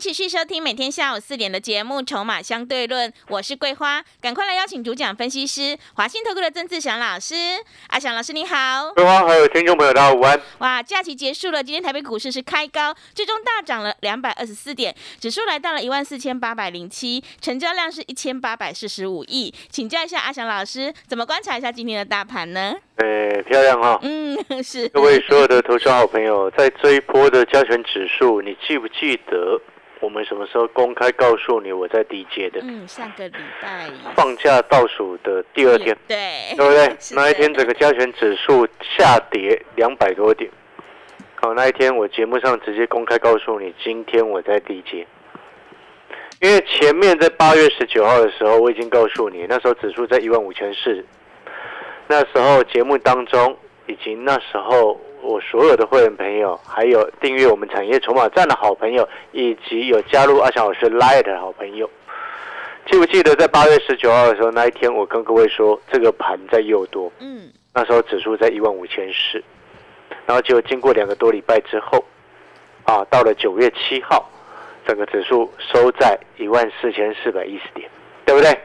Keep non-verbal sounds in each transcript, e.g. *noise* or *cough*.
持续收听每天下午四点的节目《筹码相对论》，我是桂花，赶快来邀请主讲分析师华信投顾的曾志祥老师。阿祥老师你好，桂花还有听众朋友大家午安。哇，假期结束了，今天台北股市是开高，最终大涨了两百二十四点，指数来到了一万四千八百零七，成交量是一千八百四十五亿。请教一下阿祥老师，怎么观察一下今天的大盘呢？哎，漂亮哈、嗯，是各位所有的投资好朋友，在这一波的加权指数，你记不记得我们什么时候公开告诉你我在低阶的？嗯，上个礼拜放假倒数的第二天，对对不对？*laughs* 那一天整个加权指数下跌两百多点。好，那一天我节目上直接公开告诉你，今天我在低阶。因为前面在八月十九号的时候，我已经告诉你，那时候指数在一万五千四。那时候节目当中，以及那时候我所有的会员朋友，还有订阅我们产业筹码站的好朋友，以及有加入阿翔老师 Light 的好朋友，记不记得在八月十九号的时候，那一天我跟各位说，这个盘在诱多，嗯，那时候指数在一万五千四，然后结果经过两个多礼拜之后，啊，到了九月七号，整个指数收在一万四千四百一十点，对不对？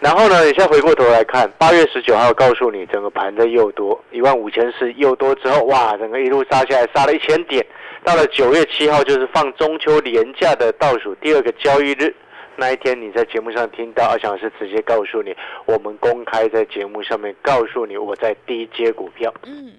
然后呢，你现在回过头来看，八月十九号告诉你整个盘在又多，一万五千四又多之后，哇，整个一路杀下来，杀了一千点。到了九月七号，就是放中秋连假的倒数第二个交易日，那一天你在节目上听到阿翔是直接告诉你，我们公开在节目上面告诉你我在低接股票。嗯，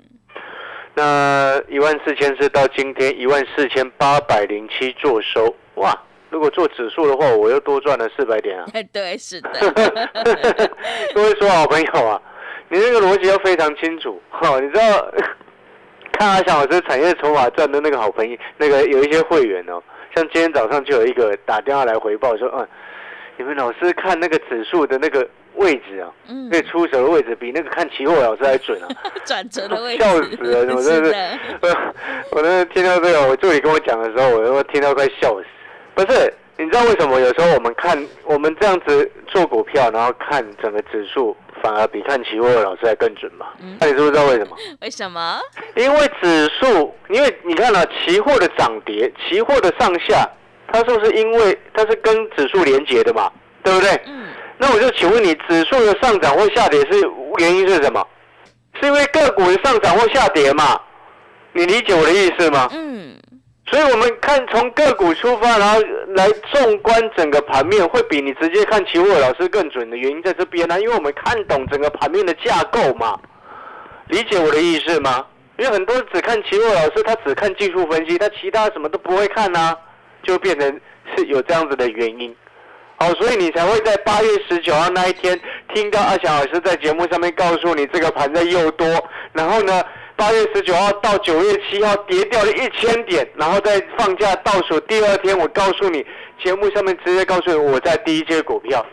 那一万四千四到今天一万四千八百零七做收，哇！如果做指数的话，我又多赚了四百点啊！*laughs* 对，是的，*laughs* 各位说好朋友啊，你这个逻辑要非常清楚哈、你知道，*laughs* 看阿翔老师产业筹码赚的那个好朋友，那个有一些会员哦，像今天早上就有一个打电话来回报说，嗯，你们老师看那个指数的那个位置啊，嗯可，以出手的位置比那个看期货老师还准啊！转折的位置，笑死了，我真的是，的，我我那天听到这个，我助理跟我讲的时候，我都听到快笑死。不是，你知道为什么有时候我们看我们这样子做股票，然后看整个指数，反而比看期货的老师还更准吗？嗯那你知不知道为什么？*laughs* 为什么？因为指数，因为你看了、期货的涨跌，期货的上下，它是不是因为它是跟指数连接的嘛？对不对？嗯，那我就请问你，指数的上涨或下跌是原因是什么？是因为个股的上涨或下跌嘛？你理解我的意思吗？嗯，所以我们看从个股出发，然后来纵观整个盘面，会比你直接看期货老师更准的原因在这边呢、因为我们看懂整个盘面的架构嘛。理解我的意思吗？因为很多只看期货老师，他只看技术分析，他其他什么都不会看呐、就变成是有这样子的原因。好，所以你才会在八月十九号那一天听到阿翔老师在节目上面告诉你这个盘在诱多，然后呢，八月十九号到九月七号跌掉了一千点，然后在放假倒数第二天，我告诉你节目上面直接告诉你我在第一阶股票，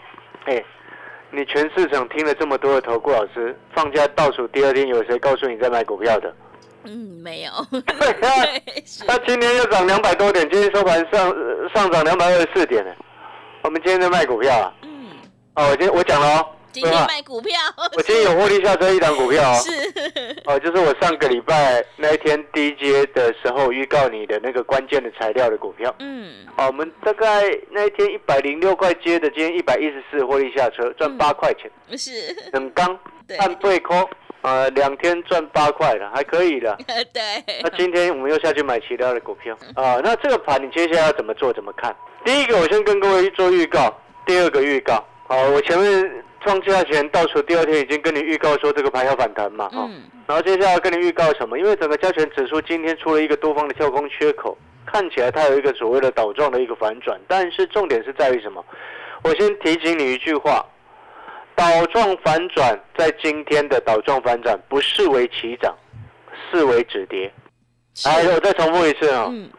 哎，你全市场听了这么多的投顾老师，放假倒数第二天有谁告诉你在买股票的？嗯，没有，*laughs* 对那今天又涨两百多点，今天收盘上呃上涨两百二十四点呢。我们今天在卖股票啊！嗯，哦，我今天我讲了哦，今天对吧卖股票，我今天有获利下车一档股票哦，是，哦，就是我上个礼拜那一天低阶的时候预告你的那个关键的材料的股票。嗯，哦，我们大概那一天一百零六块接的，今天一百一十四获利下车，赚八块钱，是，很刚，对，按倍扣，呃，两天赚八块了，还可以的。*laughs* 对，那今天我们又下去买其他的股票啊、那这个盘你接下来要怎么做？怎么看？第一个，我先跟各位做预告；第二个预告，好，我前面创价前倒数第二天已经跟你预告说这个盘要反弹嘛，哈、嗯，然后接下来跟你预告什么？因为整个加权指数今天出了一个多方的跳空缺口，看起来它有一个所谓的倒状的一个反转，但是重点是在于什么？我先提醒你一句话：倒状反转在今天的倒状反转不视为起涨，视为止跌。是哎，我再重复一次哦，嗯，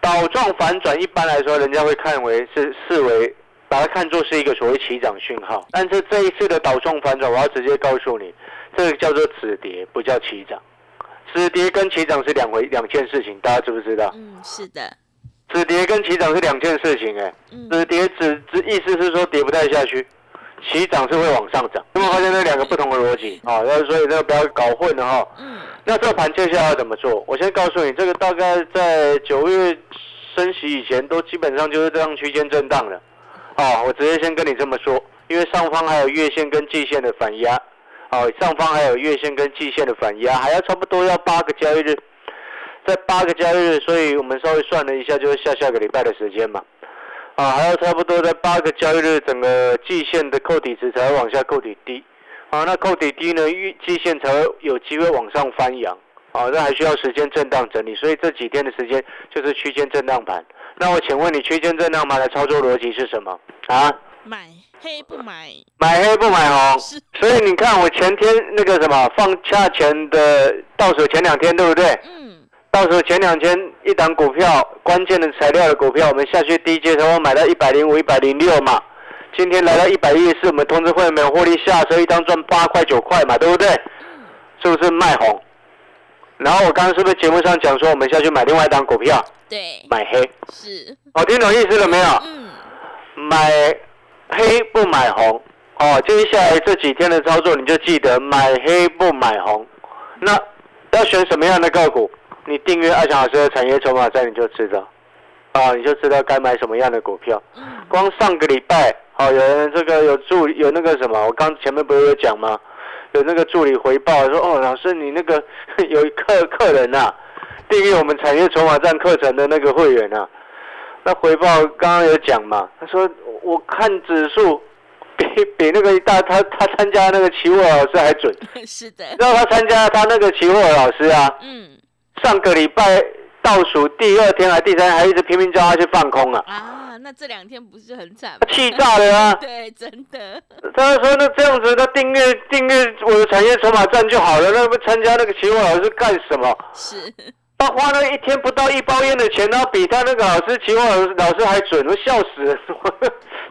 倒状反转一般来说，人家会看为是视为把它看作是一个所谓起涨讯号。但是这一次的倒冲反转，我要直接告诉你，这个叫做止跌，不叫起涨。止跌跟起涨是两回两件事情，大家知不知道？嗯，是的，止跌跟起涨是两件事情，哎，嗯，止跌止止意思是说跌不太下去，起涨是会往上涨。有没有发现这两个不同的逻辑？啊，那所以那个不要搞混了哈。嗯，那这个盘接下来要怎么做？我先告诉你，这个大概在九月升息以前，都基本上就是这样区间震荡了。哦，我直接先跟你这么说，因为上方还有月线跟季线的反压，哦，上方还有月线跟季线的反压，还要差不多要八个交易日，在八个交易日，所以我们稍微算了一下，就是下下个礼拜的时间嘛。啊，还要差不多在八个交易日，整个季线的扣底值才会往下扣底低。啊，那扣底低呢，预季线才会有机会往上翻扬。啊，那还需要时间震荡整理，所以这几天的时间就是区间震荡盘。那我请问你，区间震荡盘的操作逻辑是什么？啊，买黑不买，买黑不买红。是，所以你看，我前天那个什么放假前的倒数前两天，对不对？嗯，倒数前两天一档股票，关键的材料的股票，我们下去低阶的时候买到一百零五、一百零六嘛。今天来到一百一十四，我们通知会员们获利下车，一张赚八块九块嘛，对不对？是不是卖红？然后我刚刚是不是节目上讲说，我们下去买另外一档股票，对，买黑？是，哦，听懂意思了没有？嗯，买黑不买红哦。接下来这几天的操作，你就记得买黑不买红。那要选什么样的个股？你订阅阿翔老师的产业筹码站，你就知道。啊，你就知道该买什么样的股票。嗯，光上个礼拜，哦、有人这个有助有那个什么，我刚前面不是有讲吗？有那个助理回报说，哦，老师你那个 *laughs* 有客客人呐、订阅我们产业筹码站课程的那个会员啊，那回报刚刚有讲嘛，他说我看指数 *laughs* 比比那个大他他参加那个期货老师还准，*laughs* 是的，让他参加他那个期货老师啊，嗯，上个礼拜倒数第二天还第三天还一直拼命叫他去放空啊，啊，那这两天不是很惨吗？气炸了啊！*laughs* 对，真的，他说那这样子，他订阅订阅我的产业筹码站就好了，那不参加那个期货老师干什么？是，他花了一天不到一包烟的钱，然后比他那个老师期货老师还准，我笑死了。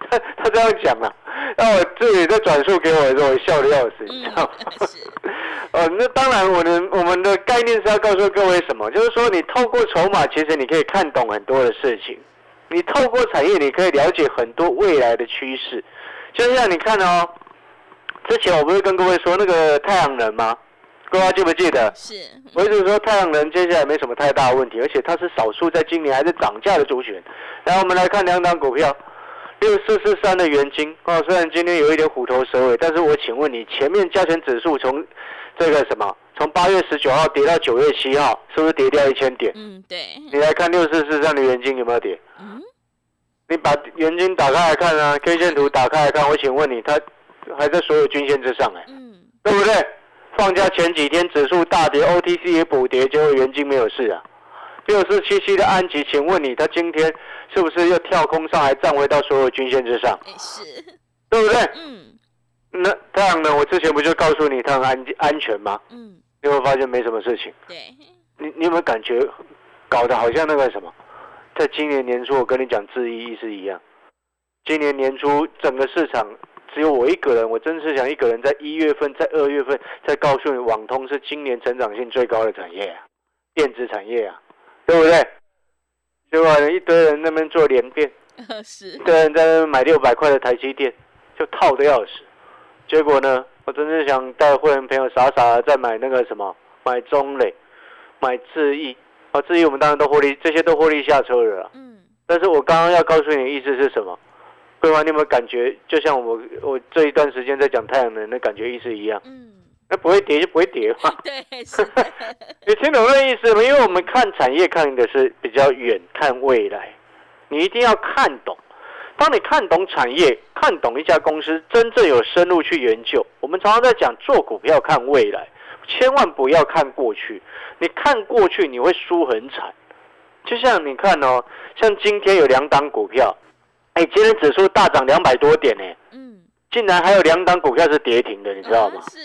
他他这样讲啊，那我自己在转述给我的时候，我笑的要死，你知道吗？*laughs* 嗯，呃，那当然，我的我们的概念是要告诉各位什么？就是说，你透过筹码，其实你可以看懂很多的事情；你透过产业，你可以了解很多未来的趋势。就像你看哦，之前我不是跟各位说那个太阳能吗？各位还记不记得？是，我一直说太阳能接下来没什么太大问题，而且它是少数在今年还是涨价的族群。然后我们来看两档股票，六四四三的元金哦，虽然今天有一点虎头蛇尾，但是我请问你，前面加权指数从这个什么，从八月十九号跌到九月七号，是不是跌掉一千点？嗯，对，你来看六四四三的元金有没有跌？嗯，你把元金打开来看啊，K 线图打开来看，我请问你，它还在所有均线之上哎、嗯，对不对？放假前几天指数大跌，OTC 也补跌，结果元金没有事啊。六四七七的安吉，请问你，它今天是不是又跳空上来站回到所有均线之上，哎，是，对不对？嗯，那太阳能，我之前不就告诉你它很安安全吗？嗯，你有没有发现没什么事情？对，你你有没有感觉搞得好像那个什么，在今年年初我跟你讲质疑意思一样，今年年初整个市场只有我一个人，我真是想一个人在一月份、在二月份再告诉你，网通是今年成长性最高的产业啊，电子产业啊，对不对？结果一堆人那边做联电，*laughs* 是一，堆人在那边买六百块的台积电，就套的要死。结果呢，我真是想带会员朋友傻傻的再买那个什么，买中磊，买智毅。啊，智毅我们当然都获利，这些都获利下车了。嗯，但是我刚刚要告诉你的意思是什么？桂花，你有没有感觉，就像我我这一段时间在讲太阳能的感觉意思一样？嗯，那不会跌就不会跌嘛。*laughs* 对，*laughs* 你听懂那意思吗？因为我们看产业看的是比较远，看未来，你一定要看懂。当你看懂产业，看懂一家公司，真正有深入去研究。我们常常在讲做股票看未来，千万不要看过去。你看过去，你会输很惨。就像你看哦，像今天有两档股票，哎，今天指数大涨两百多点呢，嗯，竟然还有两档股票是跌停的，你知道吗？啊？是，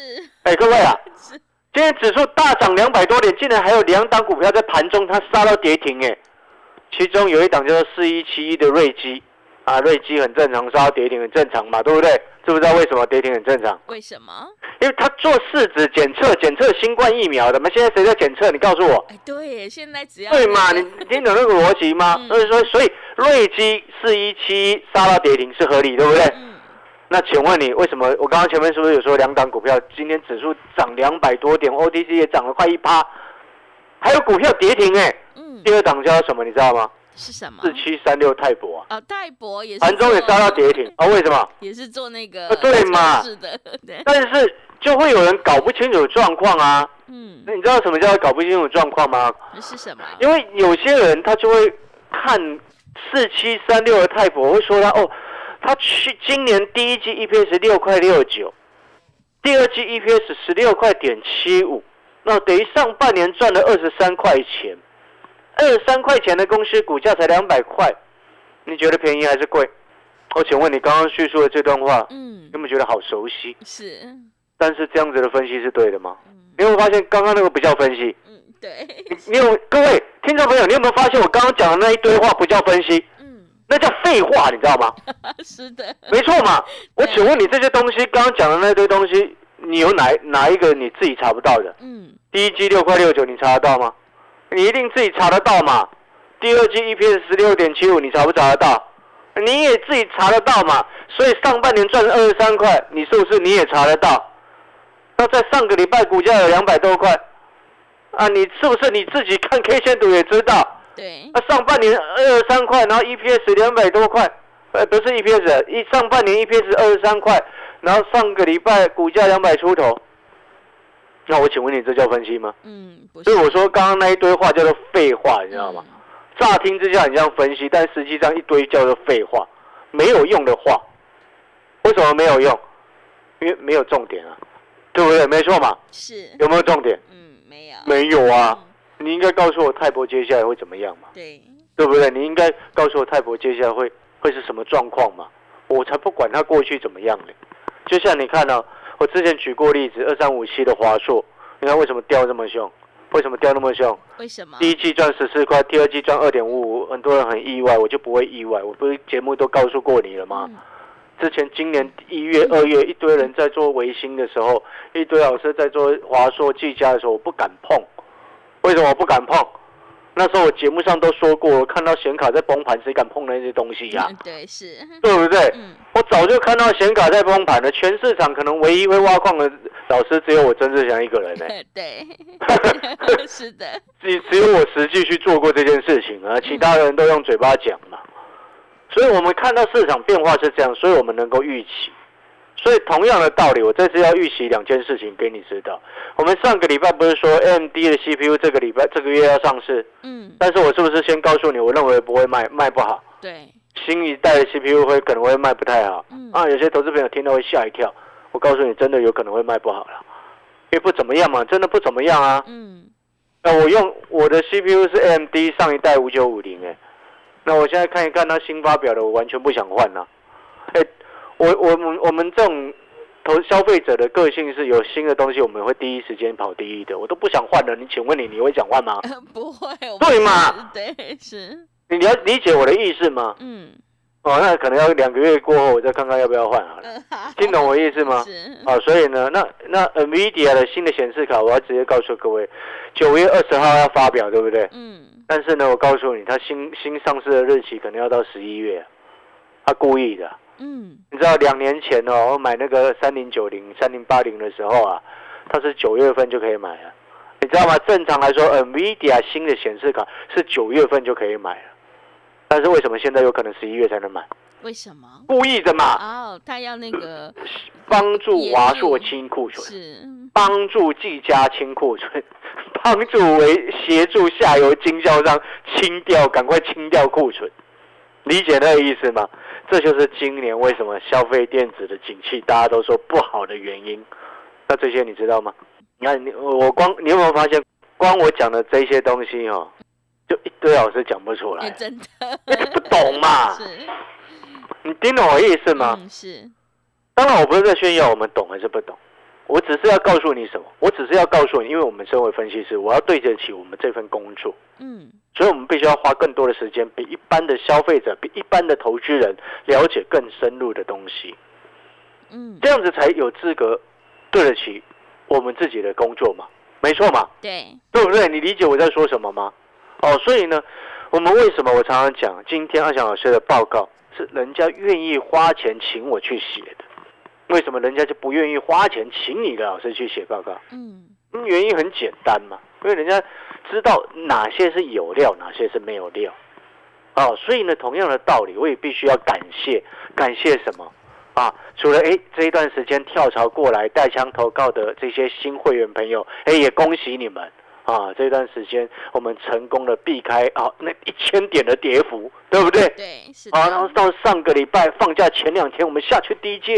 哎，各位啊，*laughs* 今天指数大涨两百多点，竟然还有两档股票在盘中它杀到跌停哎，其中有一档叫做四一七一的瑞基，啊，瑞基很正常，杀到跌停很正常嘛，对不对？知不知道为什么跌停很正常？为什么？因为他做市值检测，检测新冠疫苗的嘛。现在谁在检测？你告诉我。哎，对，现在只要对嘛？那你个听懂那个逻辑吗？嗯所以说，所以瑞基四一七杀到跌停是合理，对不对？嗯，那请问你为什么？我刚刚前面是不是有说两档股票今天指数涨两百多点，OTC 也涨了快一趴，还有股票跌停哎、嗯，第二档叫什么？你知道吗？是什么？四七三六泰博啊，哦，泰博也是盘中也做杀到跌停啊？为什么？也是做那个啊对嘛是的，*laughs* 对，但是就会有人搞不清楚状况啊。嗯，那你知道什么叫搞不清楚状况吗？是什么？因为有些人他就会看四七三六的泰博，会说他哦，他去今年第一季 EPS 六块六九，第二季 EPS 十六块点七五，那等于上半年赚了二十三块钱，二十三块钱的公司股价才两百块，你觉得便宜还是贵？我请问你刚刚叙述的这段话，嗯有，没有觉得好熟悉？是，但是这样子的分析是对的吗？嗯你有没有发现刚刚那个不叫分析？嗯，对，你你有各位听众朋友，你有没有发现我刚刚讲的那一堆话不叫分析，嗯，那叫废话，你知道吗？*laughs* 是的，没错嘛。我请问你这些东西，刚刚讲的那堆东西，你有哪哪一个你自己查不到的？嗯，第一季六块六九，你查得到吗？你一定自己查得到嘛。第二季 EPS 十六点七五，你查不查得到？你也自己查得到嘛。所以上半年赚二十三块，你是不是你也查得到？那在上个礼拜股价有两百多块，啊，你是不是你自己看 K 线图也知道？对，那上半年二十三块，然后 EPS 两百多块，呃，不是 EPS，一上半年 EPS 二十三块，然后上个礼拜股价两百出头，那我请问你，这叫分析吗？嗯，所以，我说刚刚那一堆话叫做废话，你知道吗？嗯？乍听之下很像分析，但实际上一堆叫做废话，没有用的话。为什么没有用？因为没有重点啊，对不对？没错嘛，是，有没有重点？嗯，没有，没有啊。嗯你应该告诉我泰博接下来会怎么样嘛？对，对不对？你应该告诉我泰博接下来会会是什么状况嘛？我才不管他过去怎么样呢。就像你看呢、我之前举过例子，二三五七的华硕，你看为什么掉这么凶？为什么掉那么凶？为什么？第一季赚十四块，第二季赚二点五五，很多人很意外，我就不会意外。我不是节目都告诉过你了吗？嗯之前今年一月、二月，一堆人在做维新的时候，一堆老师在做华硕、技嘉的时候，我不敢碰。为什么我不敢碰？那时候我节目上都说过，看到显卡在崩盘，谁敢碰那些东西呀、嗯对，是，对不对？嗯，我早就看到显卡在崩盘了，全市场可能唯一会挖矿的老师只有我曾志祥一个人呢、*laughs* 对，*laughs* 是的，只只有我实际去做过这件事情啊，其他人都用嘴巴讲嘛。所以我们看到市场变化是这样，所以我们能够预期。所以同样的道理，我这次要预习两件事情给你知道。我们上个礼拜不是说 AMD 的 CPU 这个礼拜这个月要上市，嗯，但是我是不是先告诉你，我认为不会卖卖不好，对，新一代的 CPU 会可能会卖不太好。嗯啊，有些投资朋友听到会吓一跳。我告诉你，真的有可能会卖不好了，因为不怎么样嘛，真的不怎么样啊。嗯，那我用我的 CPU 是 AMD 上一代五九五零哎，那我现在看一看它新发表的，我完全不想换了、哎、我我们我们这种投消费者的个性是有新的东西，我们会第一时间跑第一的，我都不想换了。你请问你你会想换吗？*laughs* 不会，我对不嘛是？对，*laughs* 是，你了理解我的意思吗？嗯，哦，那可能要两个月过后，我再看看要不要换好了。嗯，*laughs* 听懂我意思吗？是，啊，所以呢，那那 NVIDIA 的新的显示卡，我要直接告诉各位，九月二十号要发表，对不对？嗯，但是呢，我告诉你，它新新上市的日期可能要到十一月，他故意的。嗯，你知道两年前哦，我买那个三零九零、三零八零的时候啊，它是九月份就可以买了。你知道吗？正常来说，NVIDIA 新的显示卡是九月份就可以买了，但是为什么现在有可能十一月才能买？为什么？故意的嘛，哦，他要那个 *coughs* 帮助华硕清库存。是，帮助技嘉清库存，*laughs* 帮助为协助下游经销商清掉，赶快清掉库存，理解那个意思吗？这就是今年为什么消费电子的景气大家都说不好的原因。那这些你知道吗？你看你我光你有没有发现，光我讲的这些东西哦，就一堆老师讲不出哎，来，真的因为不懂嘛。*laughs* 是，你听懂我意思吗？嗯，是，当然我不是在炫耀我们懂还是不懂，我只是要告诉你什么？我只是要告诉你，因为我们身为分析师，我要对得起我们这份工作，嗯，所以我们必须要花更多的时间，比一般的消费者、比一般的投资人了解更深入的东西，嗯，这样子才有资格对得起我们自己的工作嘛，没错嘛，对，对不对？你理解我在说什么吗？哦，所以呢，我们为什么我常常讲，今天阿翔老师的报告是人家愿意花钱请我去写的，为什么人家就不愿意花钱请你的老师去写报告？嗯，嗯，原因很简单嘛，因为人家知道哪些是有料，哪些是没有料。哦，所以呢，同样的道理，我也必须要感谢，感谢什么啊？除了哎这一段时间跳槽过来带枪投靠的这些新会员朋友，哎也恭喜你们啊！这段时间我们成功的避开啊那一千点的跌幅，对不对？对，是啊，然后，到上个礼拜放假前两天，我们下去低阶，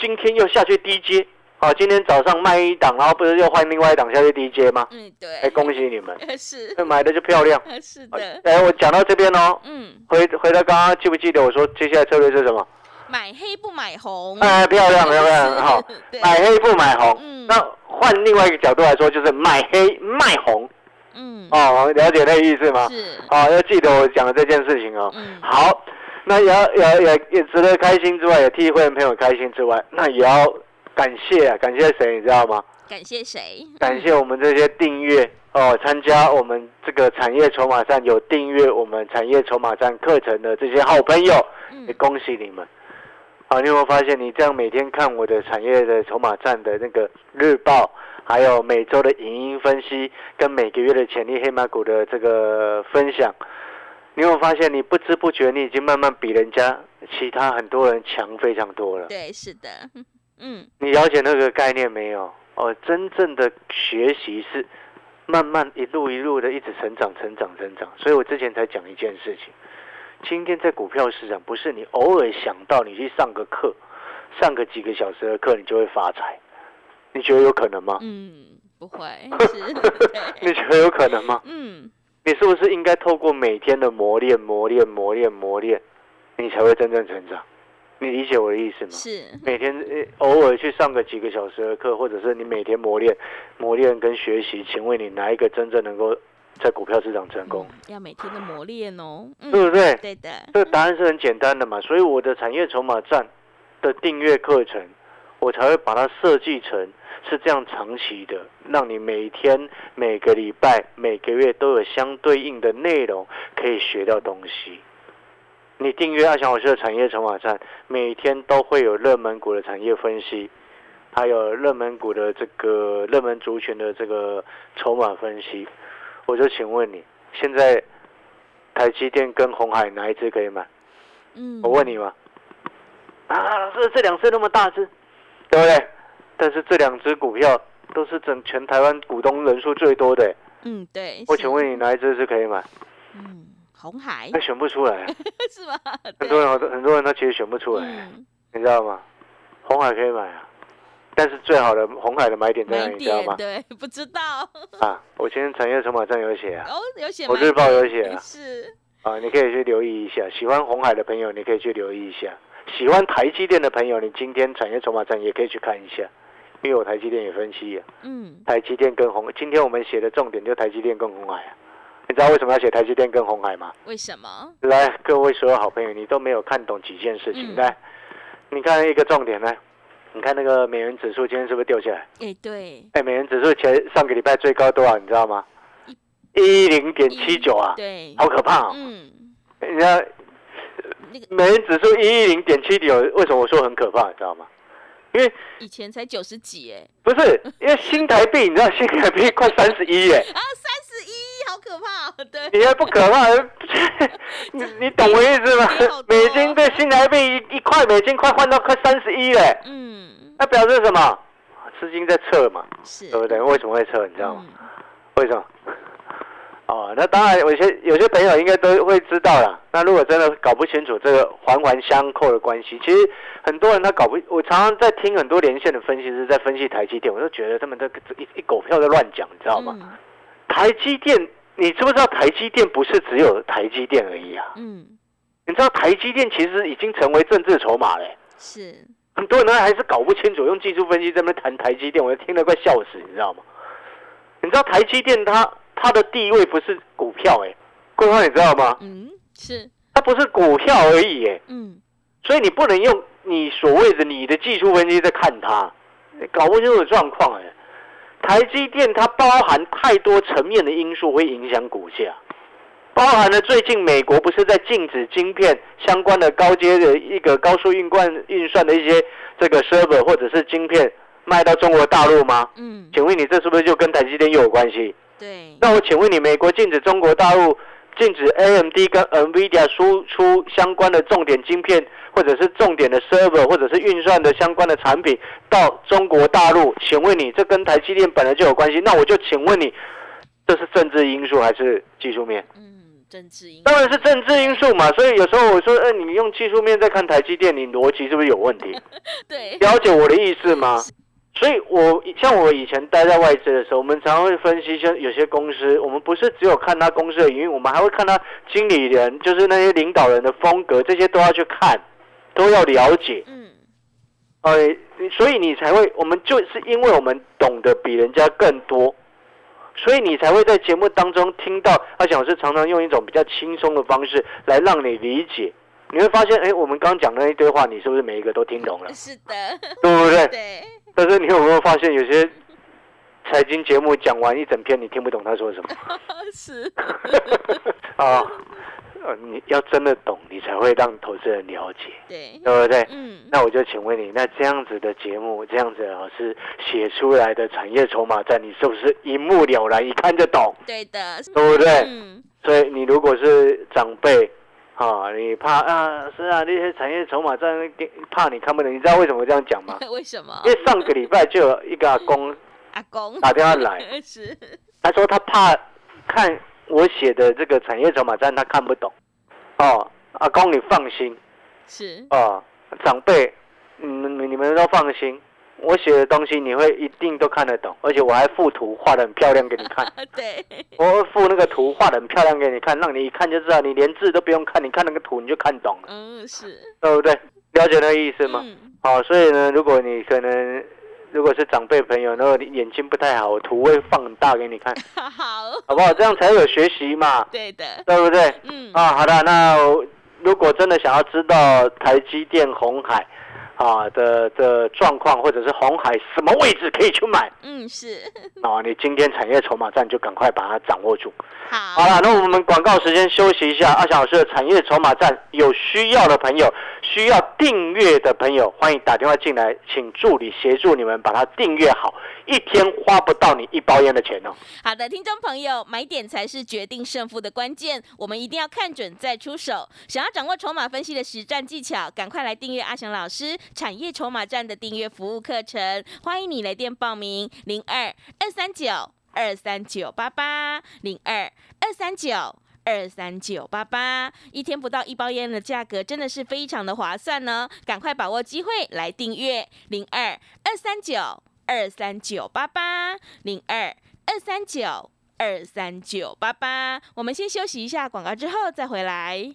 今天又下去低阶。啊，今天早上卖一档，然后不是又换另外一档下去低阶吗？嗯，对哎，对，恭喜你们，*laughs* 是，买的就漂亮。*laughs* 是的，哎，我讲到这边哦，嗯，回回到刚刚记不记得我说接下来策略是什么？买黑不买红，哎，漂亮漂亮，*laughs* 好，对买黑不买红。嗯那换另外一个角度来说，就是买黑卖红。嗯，哦，了解那个意思吗？是，哦，要记得我讲的这件事情哦。嗯，好，那也要也也也值得开心之外，也替会员朋友开心之外，那也要感谢啊，感谢谁你知道吗？感谢谁？感谢我们这些订阅哦，参加我们这个产业筹码站有订阅我们产业筹码站课程的这些好朋友，也，恭喜你们。啊，你有没有发现，你这样每天看我的产业的筹码站的那个日报，还有每周的影音分析，跟每个月的潜力黑马股的这个分享，你有没有发现，你不知不觉你已经慢慢比人家其他很多人强非常多了。对，是的，*laughs* 嗯，你了解那个概念没有？哦，真正的学习是慢慢一路一路的一直成长、成长、成长。所以我之前才讲一件事情，今天在股票市场，不是你偶尔想到你去上个课，上个几个小时的课，你就会发财。你觉得有可能吗？嗯，不会，*laughs* *laughs* 你觉得有可能吗？嗯，你是不是应该透过每天的磨练、磨练、磨练、磨练，你才会真正成长？你理解我的意思吗？是，每天呃偶尔去上个几个小时的课，或者是你每天磨练、磨练跟学习，请问你哪一个真正能够在股票市场成功？嗯要每天的磨练哦，嗯，对不对？对的，这个答案是很简单的嘛。所以我的产业筹码站的订阅课程，我才会把它设计成是这样长期的，让你每天、每个礼拜、每个月都有相对应的内容可以学到东西。你订阅阿翔老师的产业筹码站，每天都会有热门股的产业分析，还有热门股的这个热门族群的这个筹码分析。我就请问你，现在台积电跟红海哪一只可以买？嗯，我问你嘛。啊，老师，这两只那么大只，对不对？但是这两只股票都是整全台湾股东人数最多的。嗯，对，我请，问你哪一只是可以买？嗯，红海那选不出来啊，*laughs* 是吗？很多人很多人他其实选不出来，嗯，你知道吗？红海可以买啊，但是最好的红海的买点在哪里？你知道吗？点对，不知道啊，我今天产业筹码站有写啊，哦，有写我日报有点写啊是，啊，你可以去留意一下。喜欢红海的朋友，你可以去留意一下；喜欢台积电的朋友，你今天产业筹码站也可以去看一下，因为我台积电也分析啊。嗯，台积电跟红，今天我们写的重点就台积电跟红海啊。你知道为什么要写台积电跟红海吗？为什么？来，各位所有好朋友，你都没有看懂几件事情。嗯来，你看一个重点呢，你看那个美元指数今天是不是掉下来？哎，对，哎，美元指数前上个礼拜最高多少？你知道吗？一零点七九啊，对，好可怕哦！嗯，人家那个美元指数一一零点七九，为什么我说很可怕？你知道吗？因为以前才九十几哎，不是因为新台币，你知道 *laughs* 新台币快三十一耶，啊，三十一，好可怕哦，对，你还不可怕？*laughs* 你你懂我意思吗美金对新台币一一块美金快换到快三十一嘞，嗯，那表示什么？资金在撤嘛，是，对不对？为什么会撤？你知道吗？嗯为什么？哦，那当然，有些有些朋友应该都会知道啦。那如果真的搞不清楚这个环环相扣的关系，其实很多人他搞不，我常常在听很多连线的分析师在分析台积电，我就觉得他们这个一一狗票在乱讲，你知道吗？嗯台积电，你知不知道台积电不是只有台积电而已啊？嗯，你知道台积电其实已经成为政治筹码嘞、是，很多人还是搞不清楚，用技术分析在那边谈台积电，我就听得快笑死，你知道吗？你知道台积电它它的地位不是股票哎、桂花你知道吗？嗯，是，它不是股票而已哎、嗯，所以你不能用你所谓的你的技术分析在看它，你搞不清楚状况哎。台积电它包含太多层面的因素会影响股价，包含了最近美国不是在禁止晶片相关的高阶的一个高速运算运算的一些这个 server 或者是晶片卖到中国大陆吗？嗯，请问你这是不是就跟台积电又有关系？对，那我请问你，美国禁止中国大陆禁止 AMD 跟 NVIDIA 输出相关的重点晶片，或者是重点的 server，或者是运算的相关的产品到中国大陆，请问你这跟台积电本来就有关系？那我就请问你，这是政治因素还是技术面？嗯，政治因当然是政治因素嘛。所以有时候我说，呃，你用技术面在看台积电，你逻辑是不是有问题？*laughs* 对，了解我的意思吗？所以我像我以前待在外资的时候，我们常常会分析，像有些公司，我们不是只有看他公司的营运，我们还会看他经理人，就是那些领导人的风格，这些都要去看，都要了解。嗯，呃，所以你才会，我们就是因为我们懂得比人家更多，所以你才会在节目当中听到阿翔老师常常用一种比较轻松的方式来让你理解。你会发现，哎，我们刚刚讲的那一堆话，你是不是每一个都听懂了？是的，对不对？*laughs* 对，但是你有没有发现，有些财经节目讲完一整篇，你听不懂他说什么？*laughs* 是，*laughs* 啊？呃，你要真的懂，你才会让投资人了解，对，对不对？嗯，那我就请问你，那这样子的节目，这样子的老师写出来的产业筹码战，你是不是一目了然，一看就懂，对的，对不对？嗯，所以你如果是长辈，啊，你怕啊，是啊，那些产业筹码战怕你看不懂，你知道为什么这样讲吗？*laughs* 为什么？因为上个礼拜就有一个阿公阿公打电话来，是，*laughs* 他说他怕看我写的这个产业筹码战，他看不懂。哦，阿公你放心是，哦，长辈，你们你们都放心，我写的东西你会一定都看得懂，而且我还附图画的很漂亮给你看，*laughs* 对，我会附那个图画的很漂亮给你看，让你一看就知道，你连字都不用看，你看那个图你就看懂了，嗯，是，对不对？了解那个意思吗？嗯，好、所以呢，如果你可能如果是长辈朋友，然后你眼睛不太好，我图会放很大给你看，*laughs* 好，好不好？这样才有学习嘛，对的，对不对？嗯，啊，好的，那如果真的想要知道台积电、红海啊的的状况，或者是红海什么位置可以去买嗯，是，*laughs* 啊，你今天产业筹码战就赶快把它掌握住。好好，了，那我们广告时间休息一下。阿翔老师的产业筹码战，有需要的朋友，需要订阅的朋友，欢迎打电话进来，请助理协助你们把它订阅好，一天花不到你一包烟的钱哦。好的，听众朋友，买点才是决定胜负的关键，我们一定要看准再出手。想要掌握筹码分析的实战技巧，赶快来订阅阿翔老师产业筹码站的订阅服务课程，欢迎你来电报名：零二二三九二三九八八零二二三九。二三九八八，一天不到一包烟的价格真的是非常的划算呢！赶快把握机会来订阅零二二三九二三九八八零二二三九二三九八八。我们先休息一下广告，之后再回来。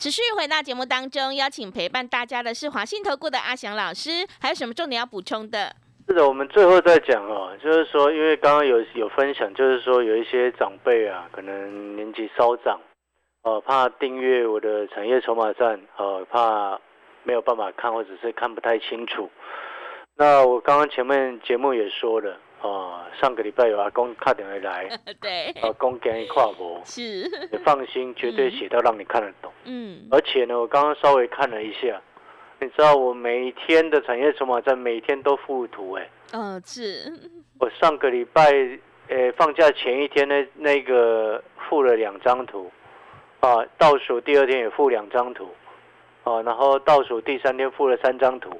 持续回到节目当中，邀请陪伴大家的是华信投顾的阿翔老师，还有什么重点要补充的？是的，我们最后再讲哦，就是说，因为刚刚有有分享，就是说有一些长辈啊，可能年纪稍长，呃，怕订阅我的产业筹码站，呃，怕没有办法看，或者是看不太清楚。那我刚刚前面节目也说了，啊、上个礼拜有阿公打电话来，*laughs* 对，阿公给你跨博，是，你放心，绝对写到让你看得懂。嗯，而且呢，我刚刚稍微看了一下，你知道我每天的产业筹码在每天都附图哎、嗯，是，我上个礼拜，呃，放假前一天呢，那个附了两张图，啊，倒数第二天也附两张图，啊，然后倒数第三天附了三张图，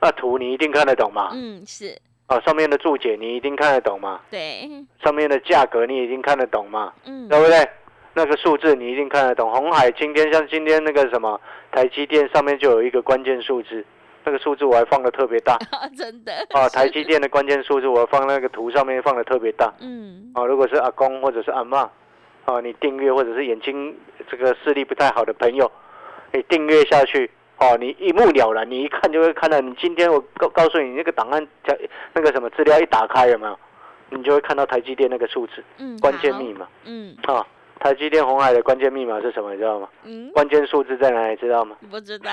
那图你一定看得懂嘛？嗯，是哦，上面的注解你一定看得懂嘛？对，上面的价格你已经看得懂嘛？嗯，对不对？那个数字你一定看得懂。红海今天像今天那个什么台积电上面就有一个关键数字，那个数字我还放的特别大 *laughs* 真的啊。台积电的关键数字我放那个图上面放的特别大嗯啊。如果是阿公或者是阿妈啊，你订阅或者是眼睛这个视力不太好的朋友，你订阅下去哦，你一目了然，你一看就会看到。你今天我告告诉你那个档案，那个什么资料一打开有没有？你就会看到台积电那个数字嗯，关键密码嗯啊。台积电红海的关键密码是什么？你知道吗？嗯，关键数字在哪里？知道吗？不知道，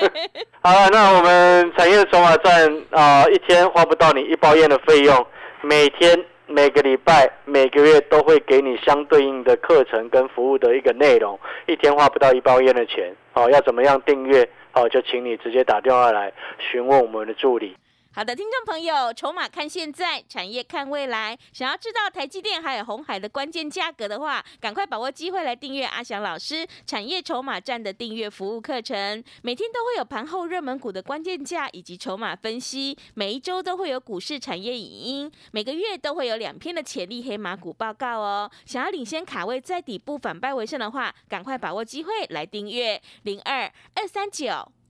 *laughs* 好了，那我们产业筹码站啊、一天花不到你一包烟的费用，每天、每个礼拜、每个月都会给你相对应的课程跟服务的一个内容，一天花不到一包烟的钱。哦，要怎么样订阅？哦，就请你直接打电话来询问我们的助理。好的，听众朋友，筹码看现在，产业看未来。想要知道台积电还有红海的关键价格的话，赶快把握机会来订阅阿翔老师产业筹码站的订阅服务课程。每天都会有盘后热门股的关键价以及筹码分析，每一周都会有股市产业影音，每个月都会有两篇的潜力黑马股报告哦。想要领先卡位在底部反败为胜的话，赶快把握机会来订阅零二二三九。